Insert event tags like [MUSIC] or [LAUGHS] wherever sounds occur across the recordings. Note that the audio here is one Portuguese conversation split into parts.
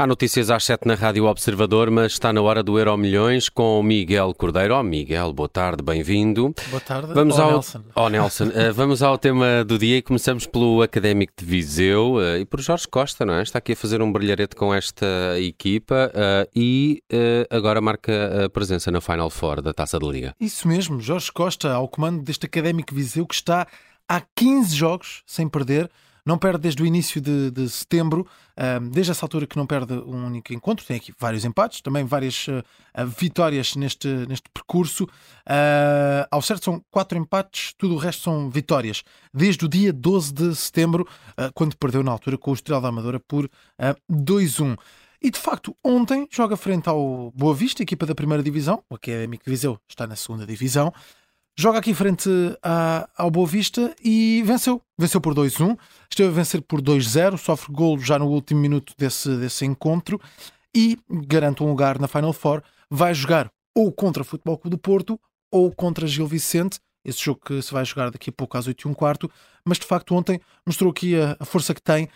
Há notícias às 7 na Rádio Observador, mas está na hora do Euro Milhões com Miguel Cordeiro. Oh, Miguel, boa tarde, bem-vindo. Boa tarde. Vamos oh, ao... Nelson. Oh, Nelson. uh, [LAUGHS] vamos ao tema do dia e começamos pelo Académico de Viseu uh, e por Jorge Costa, não é? Está aqui a fazer um brilharete com esta equipa uh, e agora marca a presença na Final Four da Taça da Liga. Isso mesmo, Jorge Costa ao comando deste Académico de Viseu que está há 15 jogos sem perder não perde desde o início de, de setembro, desde essa altura que não perde um único encontro, tem aqui vários empates, também várias uh, vitórias neste, neste percurso. Uh, ao certo são quatro empates, tudo o resto são vitórias. Desde o dia 12 de setembro, uh, quando perdeu na altura com o Estrela da Amadora por uh, 2-1. E de facto, ontem joga frente ao Boa Vista, equipa da primeira divisão, o Académico Viseu está na segunda divisão. Joga aqui frente a, ao Boa Vista e venceu. Venceu por 2-1. Esteve a vencer por 2-0. Sofre golo já no último minuto desse, desse encontro e garante um lugar na Final Four. Vai jogar ou contra o Futebol Clube do Porto ou contra Gil Vicente. Esse jogo que se vai jogar daqui a pouco às 8 e um quarto. Mas de facto, ontem mostrou aqui a força que tem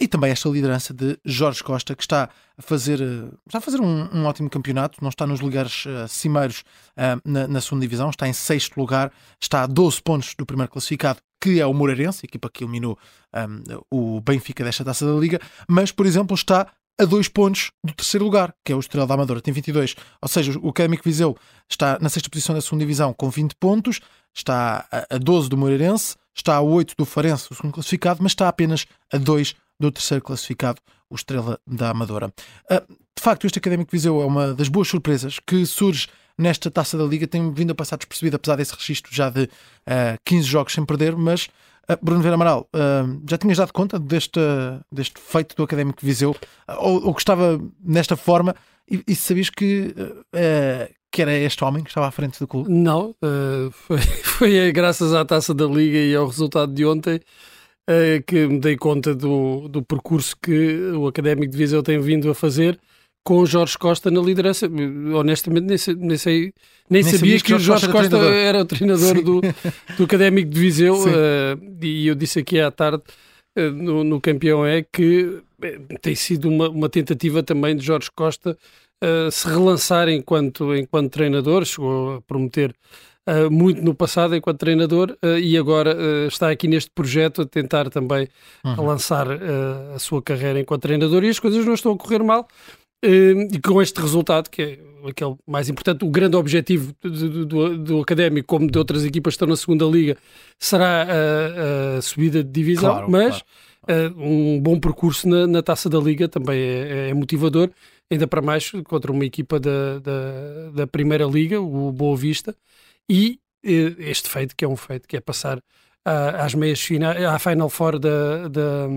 e também esta liderança de Jorge Costa, que está a fazer, eh, está a fazer um, um ótimo campeonato, não está nos lugares uh, cimeiros uh, na, na, segunda divisão, está em sexto lugar, está a 12 pontos do primeiro classificado, que é o Moreirense, equipa que eliminou um, o Benfica desta taça da Liga, mas, por exemplo, está a dois pontos do terceiro lugar, que é o Estrela da Amadora, tem 22. Ou seja, o Académico Viseu está na sexta posição da segunda divisão com 20 pontos, está a 12 do Moreirense, está a 8 do Farense, o segundo classificado, mas está apenas a 2 do terceiro classificado, o Estrela da Amadora. Ah, de facto, este Académico Viseu é uma das boas surpresas que surge nesta taça da Liga. Tem vindo a passar despercebido, apesar desse registro já de uh, ah, 15 jogos sem perder, mas uh, Bruno Vera Amaral, uh, já tinhas dado conta deste, deste feito do Académico Viseu? Ou, ou que nesta forma e, e sabias que, que era este homem que estava à frente do clube? Não, [LAUGHS] foi, foi graças à taça da Liga e ao resultado de ontem que me dei conta do, do percurso que o Académico de Viseu tem vindo a fazer com o Jorge Costa na liderança. Honestamente, nem, sei, nem, sei, nem, nem sabia que, o Jorge Costa, Costa era, o treinador do, do Académico de Viseu. Uh, e eu disse aqui à tarde uh, no, no Campeão é que tem sido uma, uma tentativa também de Jorge Costa uh, se relançar enquanto, enquanto treinador. Chegou a prometer uh, muito no passado enquanto treinador uh, e agora uh, está aqui neste projeto a tentar também uhum. lançar a sua carreira enquanto treinador e as coisas não estão a correr mal. e com este resultado, que é aquele mais importante, o grande objetivo do, do, do académico, como de outras equipas que estão na segunda liga, será a, a subida de divisão, claro, mas claro. um bom percurso na, na, taça da liga também é, é motivador ainda para mais contra uma equipa da, da, da, Primeira Liga, o Boa Vista, e eh, este feito, que é um feito, que é passar às meias finais, à Final Four da, da,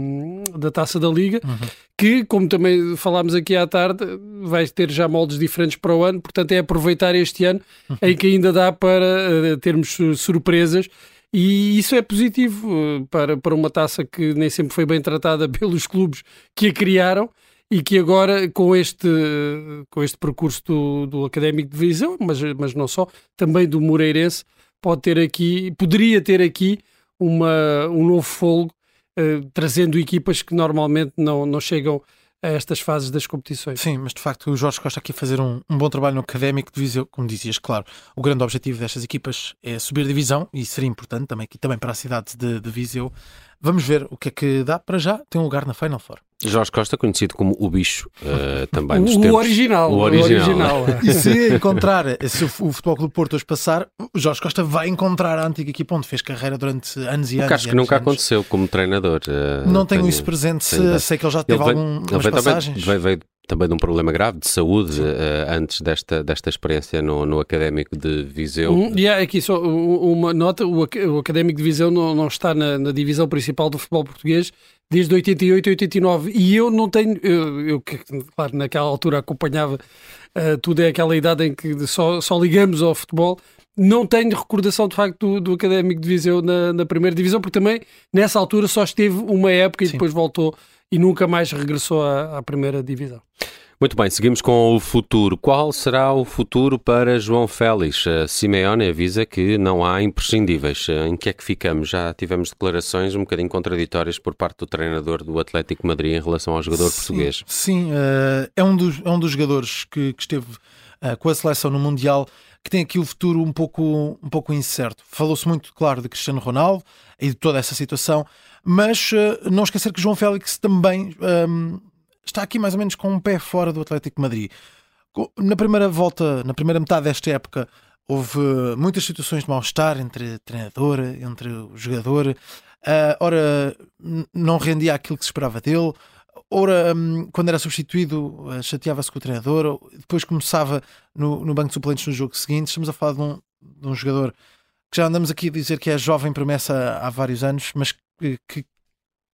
da Taça da Liga, uhum. que, como também falámos aqui à tarde, vai ter já moldes diferentes para o ano, portanto é aproveitar este ano uhum. em que ainda dá para uh, termos surpresas e isso é positivo para, para uma taça que nem sempre foi bem tratada [LAUGHS] pelos clubes que a criaram e que agora, com este, com este percurso do, do Académico de Visão, mas, mas não só, também do Moreirense, pode ter aqui, poderia ter aqui uma, um novo fogo, uh, trazendo equipas que normalmente não, não chegam a estas fases das competições. Sim, mas de facto o Jorge Costa aqui a fazer um, um bom trabalho no académico de Viseu, como dizias, claro, o grande objetivo destas equipas é subir divisão e seria importante também aqui também para a cidade de, de Viseu. Vamos ver o que é que dá para já, tem um lugar na Final Four. Jorge Costa, conhecido como o bicho, uh, também nos o, tempos. Original, o original. O original. e se encontrar, se o Futebol Clube Porto hoje passar, o Jorge Costa vai encontrar a antiga equipa onde fez carreira durante anos e anos. O que acho que nunca aconteceu como treinador. Uh, não tenho, tenho isso presente, tenho, sei que ele já teve ele veio, algumas passagens. Também, veio, veio também de um problema grave de saúde uh, antes desta, desta experiência no, no Académico de Viseu. Um, e há aqui só uma nota: o, o Académico de Viseu não, não está na, na, divisão principal do futebol português desde 88 a 89 e eu não tenho, eu, eu claro, naquela altura acompanhava uh, tudo, é aquela idade em que só, só ligamos ao futebol. Não tenho recordação de facto do, do Académico de Viseu na, na primeira divisão, porque também nessa altura só esteve uma época e Sim. depois voltou e nunca mais regressou à, à primeira divisão. Muito bem, seguimos com o futuro. Qual será o futuro para João Félix? A Simeone avisa que não há imprescindíveis. Em que é que ficamos? Já tivemos declarações um bocadinho contraditórias por parte do treinador do Atlético Madrid em relação ao jogador sim, português. Sim, uh, é, um dos, é um dos jogadores que, que esteve uh, com a seleção no Mundial que tem aqui o futuro um pouco, um pouco incerto. Falou-se muito, claro, de Cristiano Ronaldo e de toda essa situação, mas uh, não esquecer que João Félix também um, está aqui mais ou menos com um pé fora do Atlético Madrid. Na primeira volta, na primeira metade desta época, houve muitas situações de mal-estar entre treinador, entre o jogador. Uh, ora, não rendia aquilo que se esperava dele. Ora, um, quando era substituído, uh, chateava-se com o treinador. Depois começava no, no banco de suplentes no jogo seguinte. Estamos a falar de um, de um jogador que já andamos aqui a dizer que é jovem promessa há vários anos, mas que, que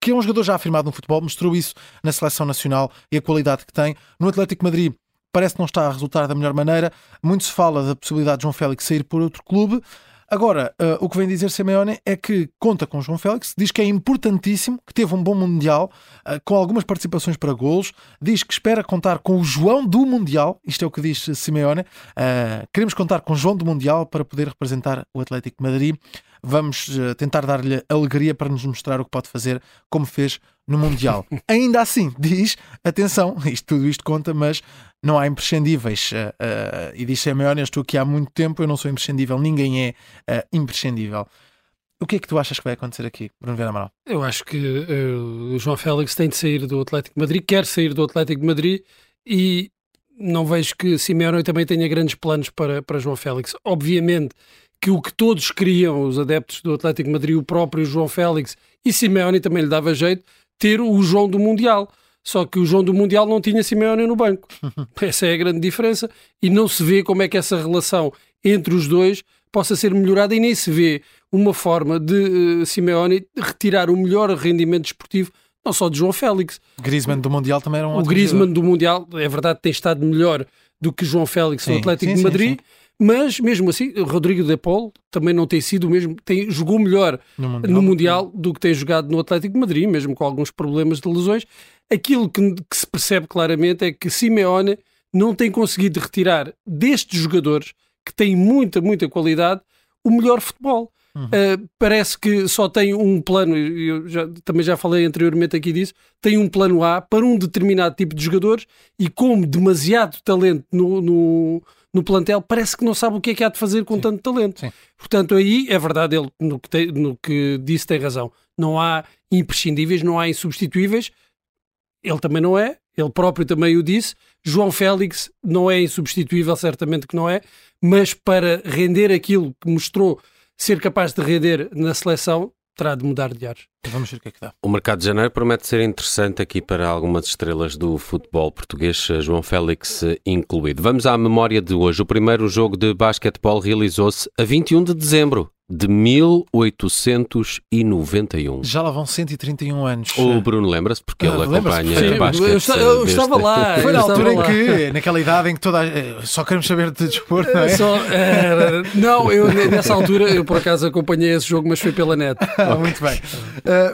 que é um jogador já afirmado no futebol, mostrou isso na seleção nacional e a qualidade que tem. No Atlético Madrid parece que não está a resultar da melhor maneira. Muito se fala da possibilidade de João Félix sair por outro clube. Agora, uh, o que vem dizer Simeone é que conta com João Félix, diz que é importantíssimo, que teve um bom Mundial, uh, com algumas participações para golos, diz que espera contar com o João do Mundial, isto é o que diz Simeone, uh, queremos contar com o João do Mundial para poder representar o Atlético Madrid vamos uh, tentar dar-lhe alegria para nos mostrar o que pode fazer, como fez no Mundial. [LAUGHS] Ainda assim, diz, atenção, isto, tudo isto conta, mas não há imprescindíveis. Uh, uh, e diz Simeone, estou aqui há muito tempo, eu não sou imprescindível, ninguém é imprescindível. O que é que tu achas que vai acontecer aqui, Bruno Vieira Amaral? Eu acho que o João Félix tem de sair do Atlético de Madrid, quer sair do Atlético de Madrid e não vejo que Simeone também tenha grandes planos para, para João Félix. Obviamente que o que todos queriam, os adeptos do Atlético Madrid, o próprio João Félix e Simeone também lhe dava jeito, ter o João do Mundial. Só que o João do Mundial não tinha Simeone no banco. [LAUGHS] Essa é a grande diferença. E não se vê como é que essa relação entre os dois possa ser melhorada e nem se vê uma forma de uh, Simeone retirar o melhor rendimento desportivo, não só de João Félix. Griezmann do Mundial também era um O Griezmann do Mundial, é verdade, tem estado melhor do que João Félix sim, no Atlético sim, de Madrid. Sim, mas, mesmo assim, Rodrigo De Paul também não tem sido o mesmo, tem, jogou melhor no Mundial, no mundial do que tem jogado no Atlético de Madrid, mesmo com alguns problemas de lesões. Aquilo que, que se percebe claramente é que Simeone não tem conseguido retirar destes jogadores, que têm muita, muita qualidade, o melhor futebol. Uhum. Uh, parece que só tem um plano, eu já, também já falei anteriormente aqui disso, tem um plano A para um determinado tipo de jogadores e como demasiado talento no, no, no plantel, parece que não sabe o que é que há de fazer com Sim. tanto talento. Sim. Portanto, aí é verdade, ele no que, tem, no que disse tem razão. Não há imprescindíveis, não há insubstituíveis. Ele também não é, ele próprio também o disse. João Félix não é insubstituível, certamente que não é, mas para render aquilo que mostrou ser capaz de render na seleção, terá de mudar de ares. Vamos ver o que é que dá. O mercado de janeiro promete ser interessante aqui para algumas estrelas do futebol português, João Félix incluído. Vamos à memória de hoje. O primeiro jogo de basquetebol realizou-se a 21 de dezembro de 1891. Já lá vão 131 anos. O Bruno lembra-se, porque ah, ele acompanha Sim, basquete. Eu, eu, eu estava lá. Foi na altura em que, naquela idade em que toda a... só queremos saber de desporto, não é? Só, uh, não, eu nessa altura, eu por acaso acompanhei esse jogo, mas foi pela net. [LAUGHS] Ah, muito bem.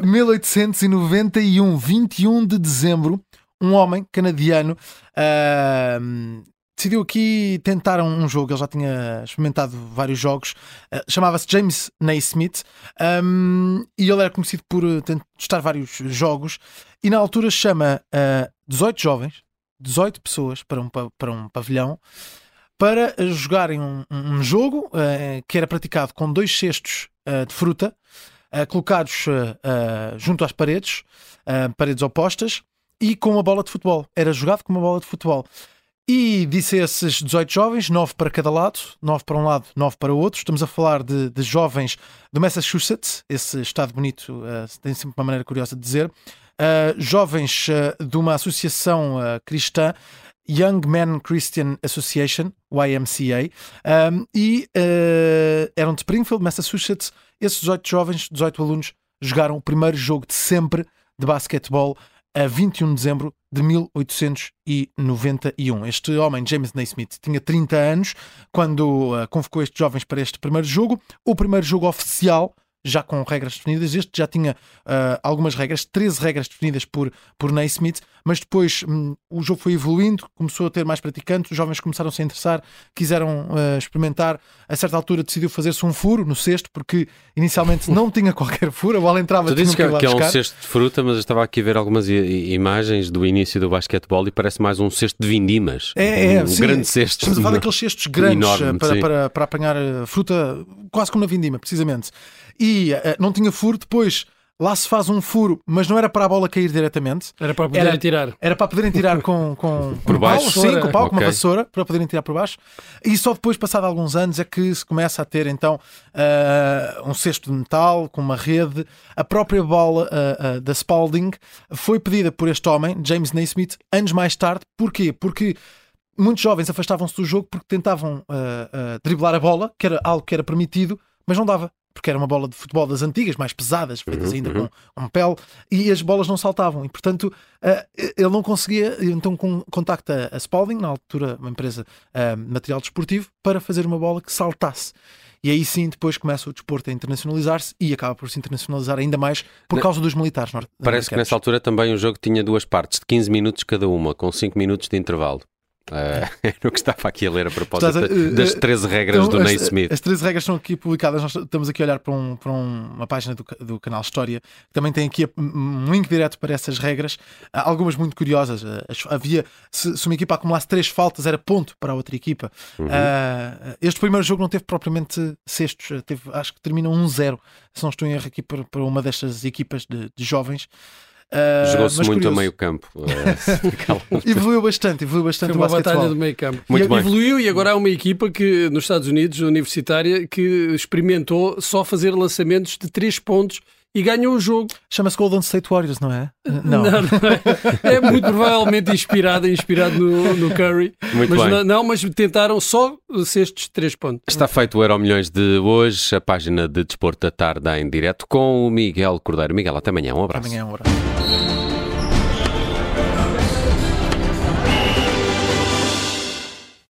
Uh, 1891, 21 de dezembro, um homem canadiano uh, decidiu aqui tentar um, jogo. Ele já tinha experimentado vários jogos. Uh, Chamava-se James Naismith um, e ele era conhecido por uh, testar vários jogos. E na altura chama uh, 18 jovens, 18 pessoas para um, para um pavilhão para jogarem um, um jogo que era praticado com dois cestos de fruta colocados junto às paredes, paredes opostas, e com uma bola de futebol. Era jogado com uma bola de futebol. E disse esses 18 jovens, 9 para cada lado, 9 para um lado, 9 para o outro. Estamos a falar de, de jovens do Massachusetts, esse estado bonito uh, tem sempre uma maneira curiosa de dizer. Uh, jovens uh, de uma associação cristã, Young Men Christian Association, YMCA, um, e eram de Springfield, Massachusetts. Esses 18 jovens, 18 alunos, jogaram o primeiro jogo de sempre de basquetebol a 21 de dezembro de 1891. Este homem, James Naismith, tinha 30 anos quando uh, convocou estes jovens para este primeiro jogo, o primeiro jogo oficial já com regras definidas. Este já tinha uh, algumas regras, 13 regras definidas por, por Naismith, mas depois um, o jogo foi evoluindo, começou a ter mais praticantes, os jovens começaram a se interessar, quiseram uh, experimentar. A certa altura decidiu fazer-se um furo no cesto, porque inicialmente não tinha qualquer furo, a bola entrava Tu dizes que, que, é um cesto de fruta, mas eu estava aqui a ver algumas imagens do início do basquetebol e parece mais um cesto de vindimas. É, é, um, sim. grande cesto. Estamos a falar daqueles cestos grandes enorme, para, para, para, apanhar fruta, quase como na vindima, precisamente. E uh, não tinha furo, depois lá se faz um furo, mas não era para a bola cair diretamente. Era para poderem tirar. Era para poderem tirar com, com por baixo. Pau, sim, com pau, okay. com uma vassoura, para poderem tirar por baixo. E só depois, passado alguns anos, é que se começa a ter então uh, um cesto de metal com uma rede. A própria bola uh, uh, da Spalding foi pedida por este homem, James Naismith, anos mais tarde. Porquê? Porque muitos jovens afastavam-se do jogo porque tentavam driblar a bola, que era algo que era permitido, mas não dava porque era uma bola de futebol das antigas, mais pesadas, feitas uhum, ainda uhum. com, com pele, e as bolas não saltavam. E, portanto, uh, ele não conseguia, então com, contacta a Spalding, na altura uma empresa uh, de material desportivo, para fazer uma bola que saltasse. E aí sim, depois começa o desporto a internacionalizar-se e acaba por se internacionalizar ainda mais por causa dos militares Parece que nessa altura também o jogo tinha duas partes, de 15 minutos cada uma, com 5 minutos de intervalo. Uh, [LAUGHS] era o que estava aqui a ler a propósito uh, das 13 regras então, do Naismith. As 13 regras são aqui publicadas. Nós estamos aqui a olhar para, um, para um, uma página do, do canal História que também tem aqui um link direto para essas regras. Algumas muito curiosas. Havia, se, se uma equipa acumulasse 3 faltas, era ponto para a outra equipa. Uhum. Uh, este primeiro jogo não teve propriamente cestos, teve, acho que termina 1-0. Se não estou em erro aqui para, para uma destas equipas de, de jovens. Uh, Jogou-se muito curioso. a meio campo. [LAUGHS] evoluiu bastante, evoluiu bastante Foi uma batalha do meio campo. Muito e, bem. Evoluiu e agora há uma equipa que nos Estados Unidos, universitária, que experimentou só fazer lançamentos de 3 pontos e ganhou o jogo. Chama-se Golden State Warriors, não é? Não. não, não é. é. muito provavelmente inspirado, inspirado no, no Curry. Muito mas bem. Não, não, mas tentaram só cestos três pontos. Está feito o Euro Milhões de hoje, a página de Desporto da Tarde em direto com o Miguel Cordeiro. Miguel, até amanhã. Um abraço. Até amanhã, um abraço.